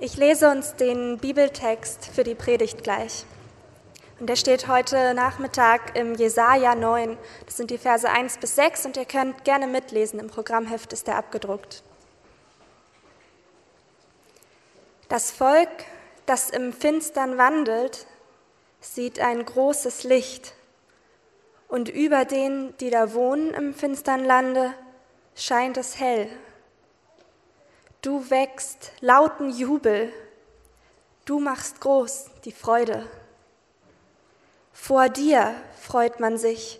Ich lese uns den Bibeltext für die Predigt gleich. Und der steht heute Nachmittag im Jesaja 9. Das sind die Verse 1 bis 6 und ihr könnt gerne mitlesen. Im Programmheft ist der abgedruckt. Das Volk, das im Finstern wandelt, sieht ein großes Licht. Und über denen, die da wohnen im finstern Lande, scheint es hell. Du wächst lauten Jubel, du machst groß die Freude. Vor dir freut man sich,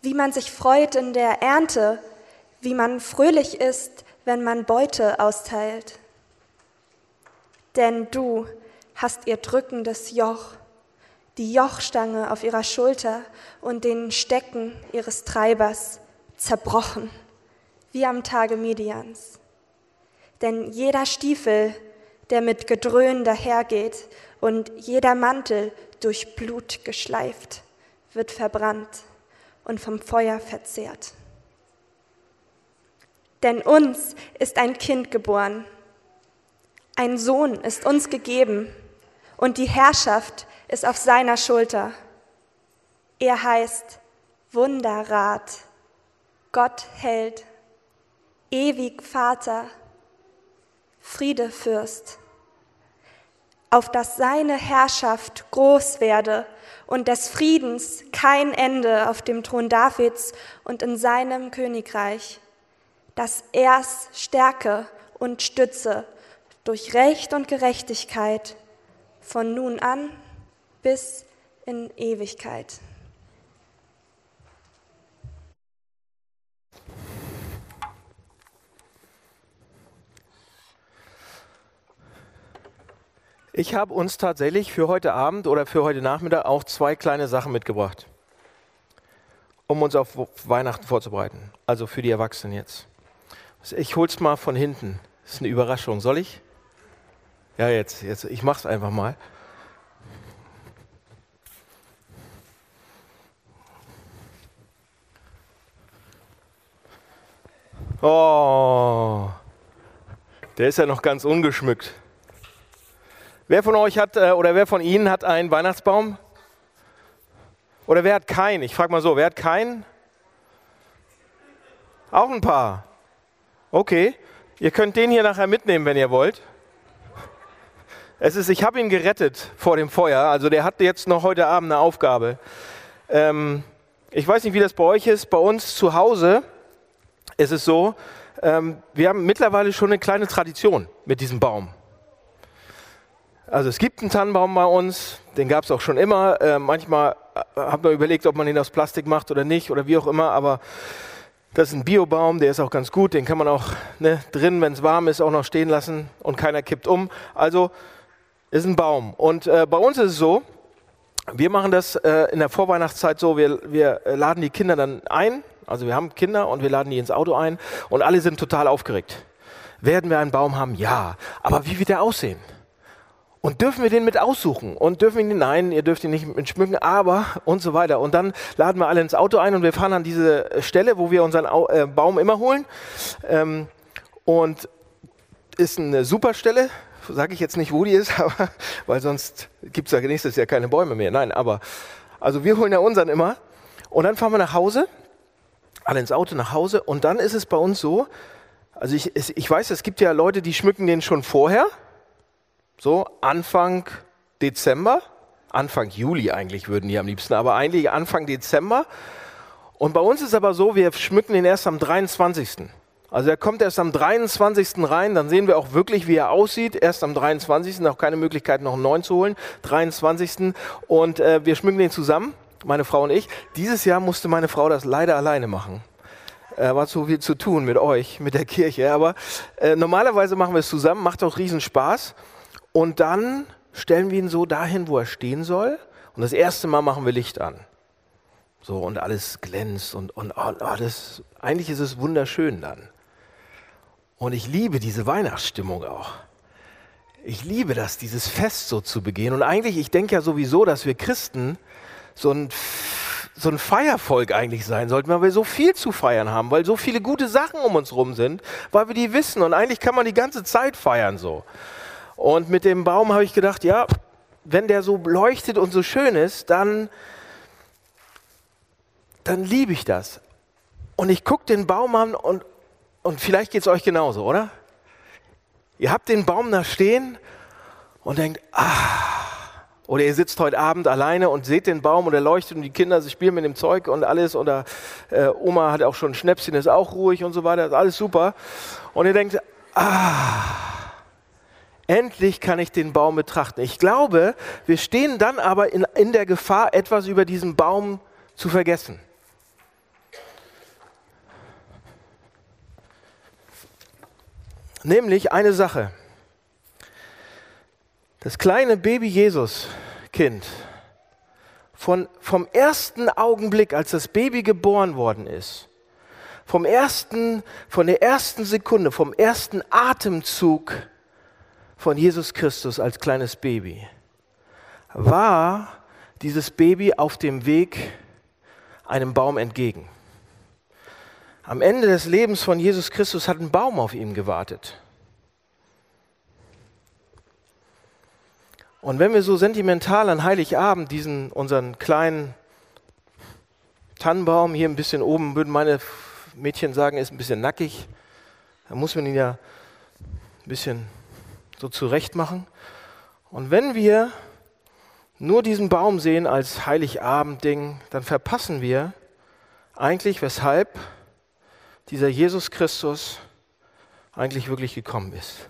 wie man sich freut in der Ernte, wie man fröhlich ist, wenn man Beute austeilt. Denn du hast ihr drückendes Joch, die Jochstange auf ihrer Schulter und den Stecken ihres Treibers zerbrochen, wie am Tage Midians. Denn jeder Stiefel, der mit Gedröhn dahergeht und jeder Mantel durch Blut geschleift, wird verbrannt und vom Feuer verzehrt. Denn uns ist ein Kind geboren, ein Sohn ist uns gegeben und die Herrschaft ist auf seiner Schulter. Er heißt Wunderrat, Gott hält, ewig Vater, Friedefürst, auf dass seine Herrschaft groß werde und des Friedens kein Ende auf dem Thron Davids und in seinem Königreich, dass er's stärke und stütze durch Recht und Gerechtigkeit von nun an bis in Ewigkeit. Ich habe uns tatsächlich für heute Abend oder für heute Nachmittag auch zwei kleine Sachen mitgebracht, um uns auf Weihnachten vorzubereiten. Also für die Erwachsenen jetzt. Ich hol's mal von hinten. Das ist eine Überraschung. Soll ich? Ja, jetzt, jetzt. Ich mach's einfach mal. Oh, der ist ja noch ganz ungeschmückt. Wer von euch hat äh, oder wer von Ihnen hat einen Weihnachtsbaum? Oder wer hat keinen? Ich frage mal so, wer hat keinen? Auch ein paar. Okay, ihr könnt den hier nachher mitnehmen, wenn ihr wollt. Es ist, ich habe ihn gerettet vor dem Feuer, also der hat jetzt noch heute Abend eine Aufgabe. Ähm, ich weiß nicht, wie das bei euch ist. Bei uns zu Hause ist es so, ähm, wir haben mittlerweile schon eine kleine Tradition mit diesem Baum. Also es gibt einen Tannenbaum bei uns, den gab es auch schon immer. Äh, manchmal äh, hat man überlegt, ob man den aus Plastik macht oder nicht oder wie auch immer, aber das ist ein Biobaum, der ist auch ganz gut, den kann man auch ne, drin, wenn es warm ist, auch noch stehen lassen und keiner kippt um. Also ist ein Baum. Und äh, bei uns ist es so, wir machen das äh, in der Vorweihnachtszeit so, wir, wir laden die Kinder dann ein, also wir haben Kinder und wir laden die ins Auto ein und alle sind total aufgeregt. Werden wir einen Baum haben? Ja. Aber wie wird der aussehen? Und dürfen wir den mit aussuchen? Und dürfen wir ihn, nein, ihr dürft ihn nicht mit schmücken, aber und so weiter. Und dann laden wir alle ins Auto ein und wir fahren an diese Stelle, wo wir unseren Au äh, Baum immer holen. Ähm, und ist eine super Stelle, sage ich jetzt nicht, wo die ist, aber, weil sonst gibt es ja nächstes Jahr keine Bäume mehr. Nein, aber also wir holen ja unseren immer. Und dann fahren wir nach Hause, alle ins Auto nach Hause. Und dann ist es bei uns so, also ich, ich weiß, es gibt ja Leute, die schmücken den schon vorher so Anfang Dezember, Anfang Juli eigentlich würden die am liebsten, aber eigentlich Anfang Dezember. Und bei uns ist aber so, wir schmücken ihn erst am 23. Also er kommt erst am 23. rein, dann sehen wir auch wirklich, wie er aussieht. Erst am 23. auch keine Möglichkeit, noch einen neuen zu holen. 23. Und äh, wir schmücken den zusammen, meine Frau und ich. Dieses Jahr musste meine Frau das leider alleine machen. Äh, war zu viel zu tun mit euch, mit der Kirche. Aber äh, normalerweise machen wir es zusammen, macht auch riesen Spaß. Und dann stellen wir ihn so dahin, wo er stehen soll. Und das erste Mal machen wir Licht an. So, und alles glänzt und, und oh, oh, das, eigentlich ist es wunderschön dann. Und ich liebe diese Weihnachtsstimmung auch. Ich liebe das, dieses Fest so zu begehen. Und eigentlich, ich denke ja sowieso, dass wir Christen so ein, so ein Feiervolk eigentlich sein sollten, weil wir so viel zu feiern haben, weil so viele gute Sachen um uns rum sind, weil wir die wissen. Und eigentlich kann man die ganze Zeit feiern so. Und mit dem Baum habe ich gedacht, ja, wenn der so leuchtet und so schön ist, dann, dann liebe ich das. Und ich gucke den Baum an und, und vielleicht geht es euch genauso, oder? Ihr habt den Baum da stehen und denkt, ah, oder ihr sitzt heute Abend alleine und seht den Baum und er leuchtet und die Kinder spielen mit dem Zeug und alles. Oder äh, Oma hat auch schon ein Schnäpschen, ist auch ruhig und so weiter. Ist alles super. Und ihr denkt, ah, endlich kann ich den Baum betrachten. Ich glaube, wir stehen dann aber in, in der Gefahr, etwas über diesen Baum zu vergessen. Nämlich eine Sache. Das kleine Baby Jesus-Kind, von, vom ersten Augenblick, als das Baby geboren worden ist, vom ersten, von der ersten Sekunde, vom ersten Atemzug von Jesus Christus als kleines Baby, war dieses Baby auf dem Weg einem Baum entgegen. Am Ende des Lebens von Jesus Christus hat ein Baum auf ihm gewartet. Und wenn wir so sentimental an Heiligabend diesen unseren kleinen Tannenbaum hier ein bisschen oben, würden meine Mädchen sagen, ist ein bisschen nackig, da muss man ihn ja ein bisschen so zurecht machen. Und wenn wir nur diesen Baum sehen als Heiligabendding, dann verpassen wir eigentlich, weshalb dieser Jesus Christus eigentlich wirklich gekommen ist.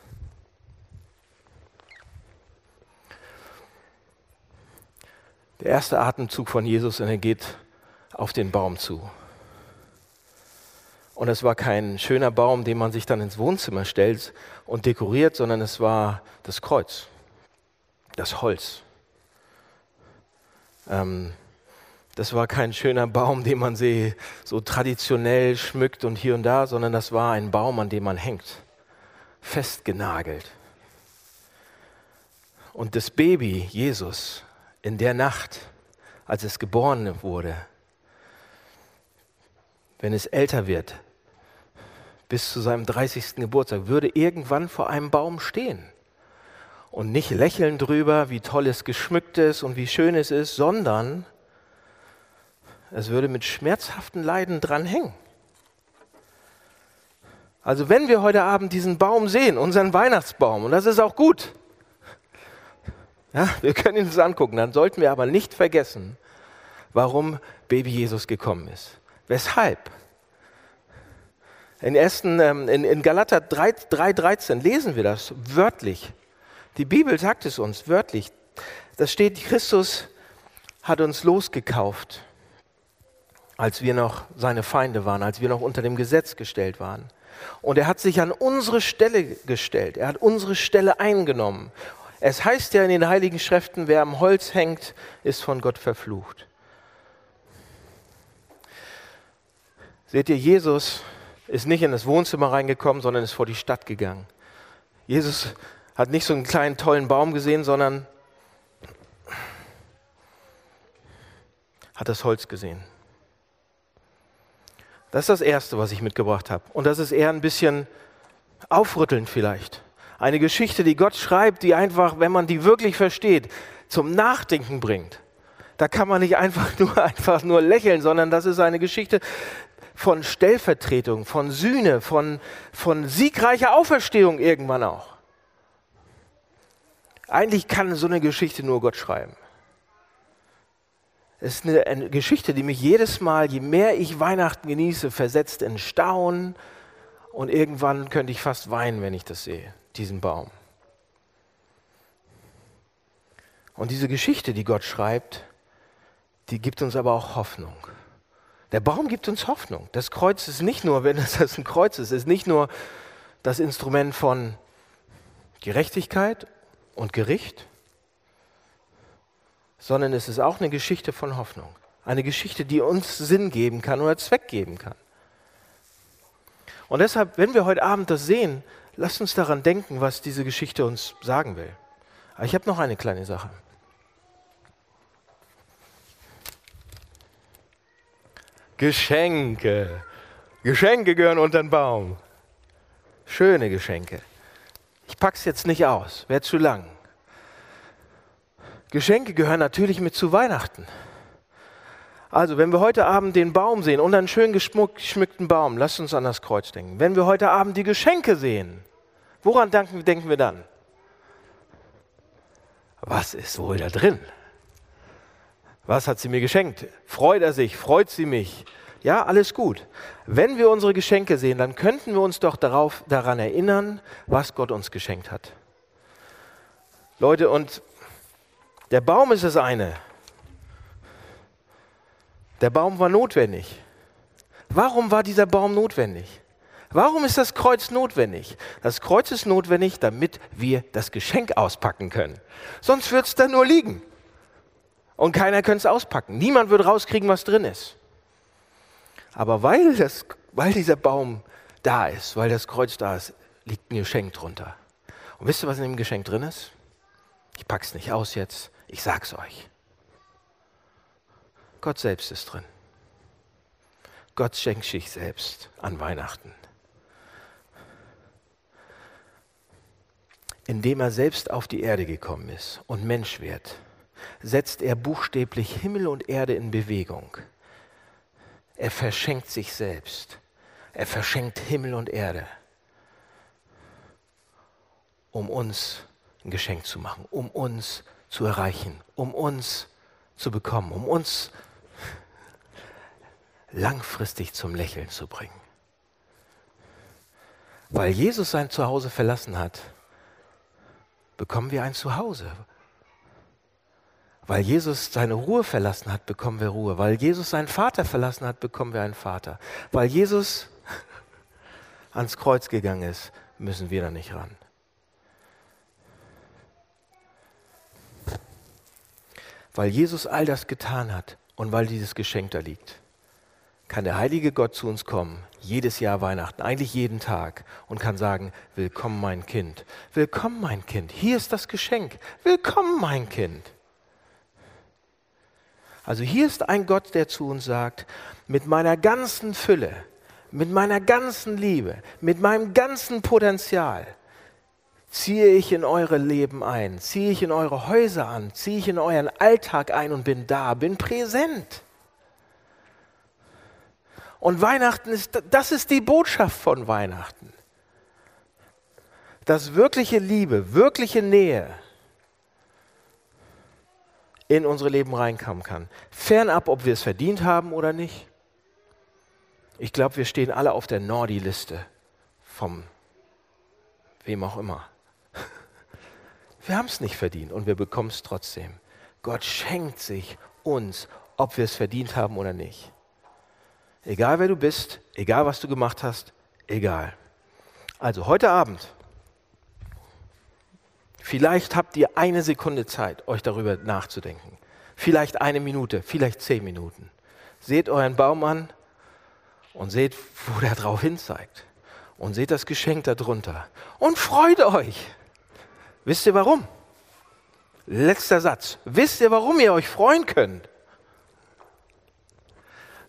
Der erste Atemzug von Jesus und er geht auf den Baum zu. Und es war kein schöner Baum, den man sich dann ins Wohnzimmer stellt und dekoriert, sondern es war das Kreuz, das Holz. Ähm, das war kein schöner Baum, den man so traditionell schmückt und hier und da, sondern das war ein Baum, an dem man hängt, festgenagelt. Und das Baby, Jesus, in der Nacht, als es geboren wurde, wenn es älter wird, bis zu seinem 30. Geburtstag, würde irgendwann vor einem Baum stehen und nicht lächeln drüber, wie toll es geschmückt ist und wie schön es ist, sondern es würde mit schmerzhaften Leiden dran hängen. Also wenn wir heute Abend diesen Baum sehen, unseren Weihnachtsbaum, und das ist auch gut, ja, wir können ihn uns angucken, dann sollten wir aber nicht vergessen, warum Baby Jesus gekommen ist. Weshalb? In, ersten, ähm, in, in Galater 3,13 lesen wir das wörtlich. Die Bibel sagt es uns wörtlich. Da steht, Christus hat uns losgekauft, als wir noch seine Feinde waren, als wir noch unter dem Gesetz gestellt waren. Und er hat sich an unsere Stelle gestellt. Er hat unsere Stelle eingenommen. Es heißt ja in den Heiligen Schriften, wer am Holz hängt, ist von Gott verflucht. Seht ihr, Jesus ist nicht in das Wohnzimmer reingekommen, sondern ist vor die Stadt gegangen. Jesus hat nicht so einen kleinen tollen Baum gesehen, sondern hat das Holz gesehen. Das ist das Erste, was ich mitgebracht habe. Und das ist eher ein bisschen aufrüttelnd vielleicht. Eine Geschichte, die Gott schreibt, die einfach, wenn man die wirklich versteht, zum Nachdenken bringt. Da kann man nicht einfach nur, einfach nur lächeln, sondern das ist eine Geschichte von Stellvertretung, von Sühne, von, von siegreicher Auferstehung irgendwann auch. Eigentlich kann so eine Geschichte nur Gott schreiben. Es ist eine, eine, Geschichte, die mich jedes Mal, je mehr ich Weihnachten genieße, versetzt in Staunen und irgendwann könnte ich fast weinen, wenn ich das sehe diesen Baum. Und diese Geschichte, die Gott schreibt, die gibt uns aber auch Hoffnung. Der Baum gibt uns Hoffnung. Das Kreuz ist nicht nur, wenn es ein Kreuz ist, ist nicht nur das Instrument von Gerechtigkeit und Gericht, sondern es ist auch eine Geschichte von Hoffnung. Eine Geschichte, die uns Sinn geben kann oder Zweck geben kann. Und deshalb, wenn wir heute Abend das sehen, lasst uns daran denken, was diese Geschichte uns sagen will. Aber ich habe noch eine kleine Sache. Geschenke. Geschenke gehören unter den Baum. Schöne Geschenke. Ich pack's jetzt nicht aus, wäre zu lang. Geschenke gehören natürlich mit zu Weihnachten. Also, wenn wir heute Abend den Baum sehen und einen schön geschmückten Baum, lasst uns an das Kreuz denken. Wenn wir heute Abend die Geschenke sehen, woran denken, denken wir dann? Was ist wohl da drin? Was hat sie mir geschenkt? Freut er sich? Freut sie mich? Ja, alles gut. Wenn wir unsere Geschenke sehen, dann könnten wir uns doch darauf, daran erinnern, was Gott uns geschenkt hat. Leute, und der Baum ist das eine. Der Baum war notwendig. Warum war dieser Baum notwendig? Warum ist das Kreuz notwendig? Das Kreuz ist notwendig, damit wir das Geschenk auspacken können. Sonst wird es da nur liegen. Und keiner könnte es auspacken. Niemand würde rauskriegen, was drin ist. Aber weil, das, weil dieser Baum da ist, weil das Kreuz da ist, liegt ein Geschenk drunter. Und wisst ihr, was in dem Geschenk drin ist? Ich pack's nicht aus jetzt, ich sag's euch. Gott selbst ist drin. Gott schenkt sich selbst an Weihnachten. Indem er selbst auf die Erde gekommen ist und Mensch wird, setzt er buchstäblich Himmel und Erde in Bewegung. Er verschenkt sich selbst. Er verschenkt Himmel und Erde, um uns ein Geschenk zu machen, um uns zu erreichen, um uns zu bekommen, um uns langfristig zum Lächeln zu bringen. Weil Jesus sein Zuhause verlassen hat, bekommen wir ein Zuhause. Weil Jesus seine Ruhe verlassen hat, bekommen wir Ruhe. Weil Jesus seinen Vater verlassen hat, bekommen wir einen Vater. Weil Jesus ans Kreuz gegangen ist, müssen wir da nicht ran. Weil Jesus all das getan hat und weil dieses Geschenk da liegt, kann der heilige Gott zu uns kommen, jedes Jahr Weihnachten, eigentlich jeden Tag, und kann sagen, willkommen mein Kind, willkommen mein Kind, hier ist das Geschenk, willkommen mein Kind. Also hier ist ein Gott, der zu uns sagt, mit meiner ganzen Fülle, mit meiner ganzen Liebe, mit meinem ganzen Potenzial ziehe ich in eure Leben ein, ziehe ich in eure Häuser an, ziehe ich in euren Alltag ein und bin da, bin präsent. Und Weihnachten ist, das ist die Botschaft von Weihnachten. Dass wirkliche Liebe, wirkliche Nähe, in unsere Leben reinkommen kann. Fernab, ob wir es verdient haben oder nicht. Ich glaube, wir stehen alle auf der Nordi-Liste vom wem auch immer. Wir haben es nicht verdient und wir bekommen es trotzdem. Gott schenkt sich uns, ob wir es verdient haben oder nicht. Egal wer du bist, egal was du gemacht hast, egal. Also heute Abend Vielleicht habt ihr eine Sekunde Zeit, euch darüber nachzudenken. Vielleicht eine Minute, vielleicht zehn Minuten. Seht euren Baum an und seht, wo der drauf hin zeigt. Und seht das Geschenk darunter. Und freut euch. Wisst ihr warum? Letzter Satz. Wisst ihr, warum ihr euch freuen könnt?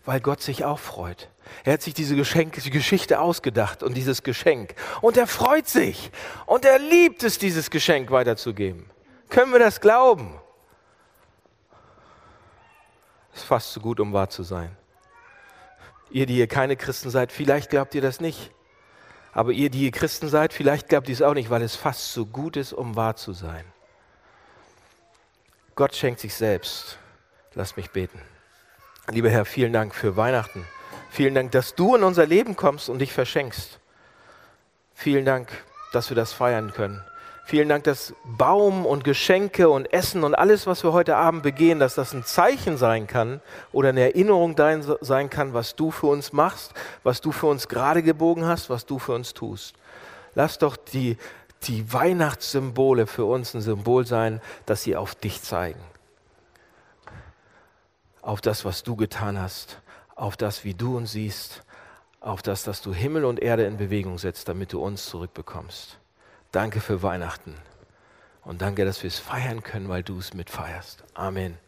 Weil Gott sich auch freut. Er hat sich diese Geschenk, Geschichte ausgedacht und dieses Geschenk. Und er freut sich. Und er liebt es, dieses Geschenk weiterzugeben. Können wir das glauben? Ist fast zu gut, um wahr zu sein. Ihr, die ihr keine Christen seid, vielleicht glaubt ihr das nicht. Aber ihr, die ihr Christen seid, vielleicht glaubt ihr es auch nicht, weil es fast zu gut ist, um wahr zu sein. Gott schenkt sich selbst. Lass mich beten. Lieber Herr, vielen Dank für Weihnachten. Vielen Dank, dass du in unser Leben kommst und dich verschenkst. Vielen Dank, dass wir das feiern können. Vielen Dank, dass Baum und Geschenke und Essen und alles, was wir heute Abend begehen, dass das ein Zeichen sein kann oder eine Erinnerung sein kann, was du für uns machst, was du für uns gerade gebogen hast, was du für uns tust. Lass doch die, die Weihnachtssymbole für uns ein Symbol sein, dass sie auf dich zeigen. Auf das, was du getan hast auf das, wie du uns siehst, auf das, dass du Himmel und Erde in Bewegung setzt, damit du uns zurückbekommst. Danke für Weihnachten und danke, dass wir es feiern können, weil du es mitfeierst. Amen.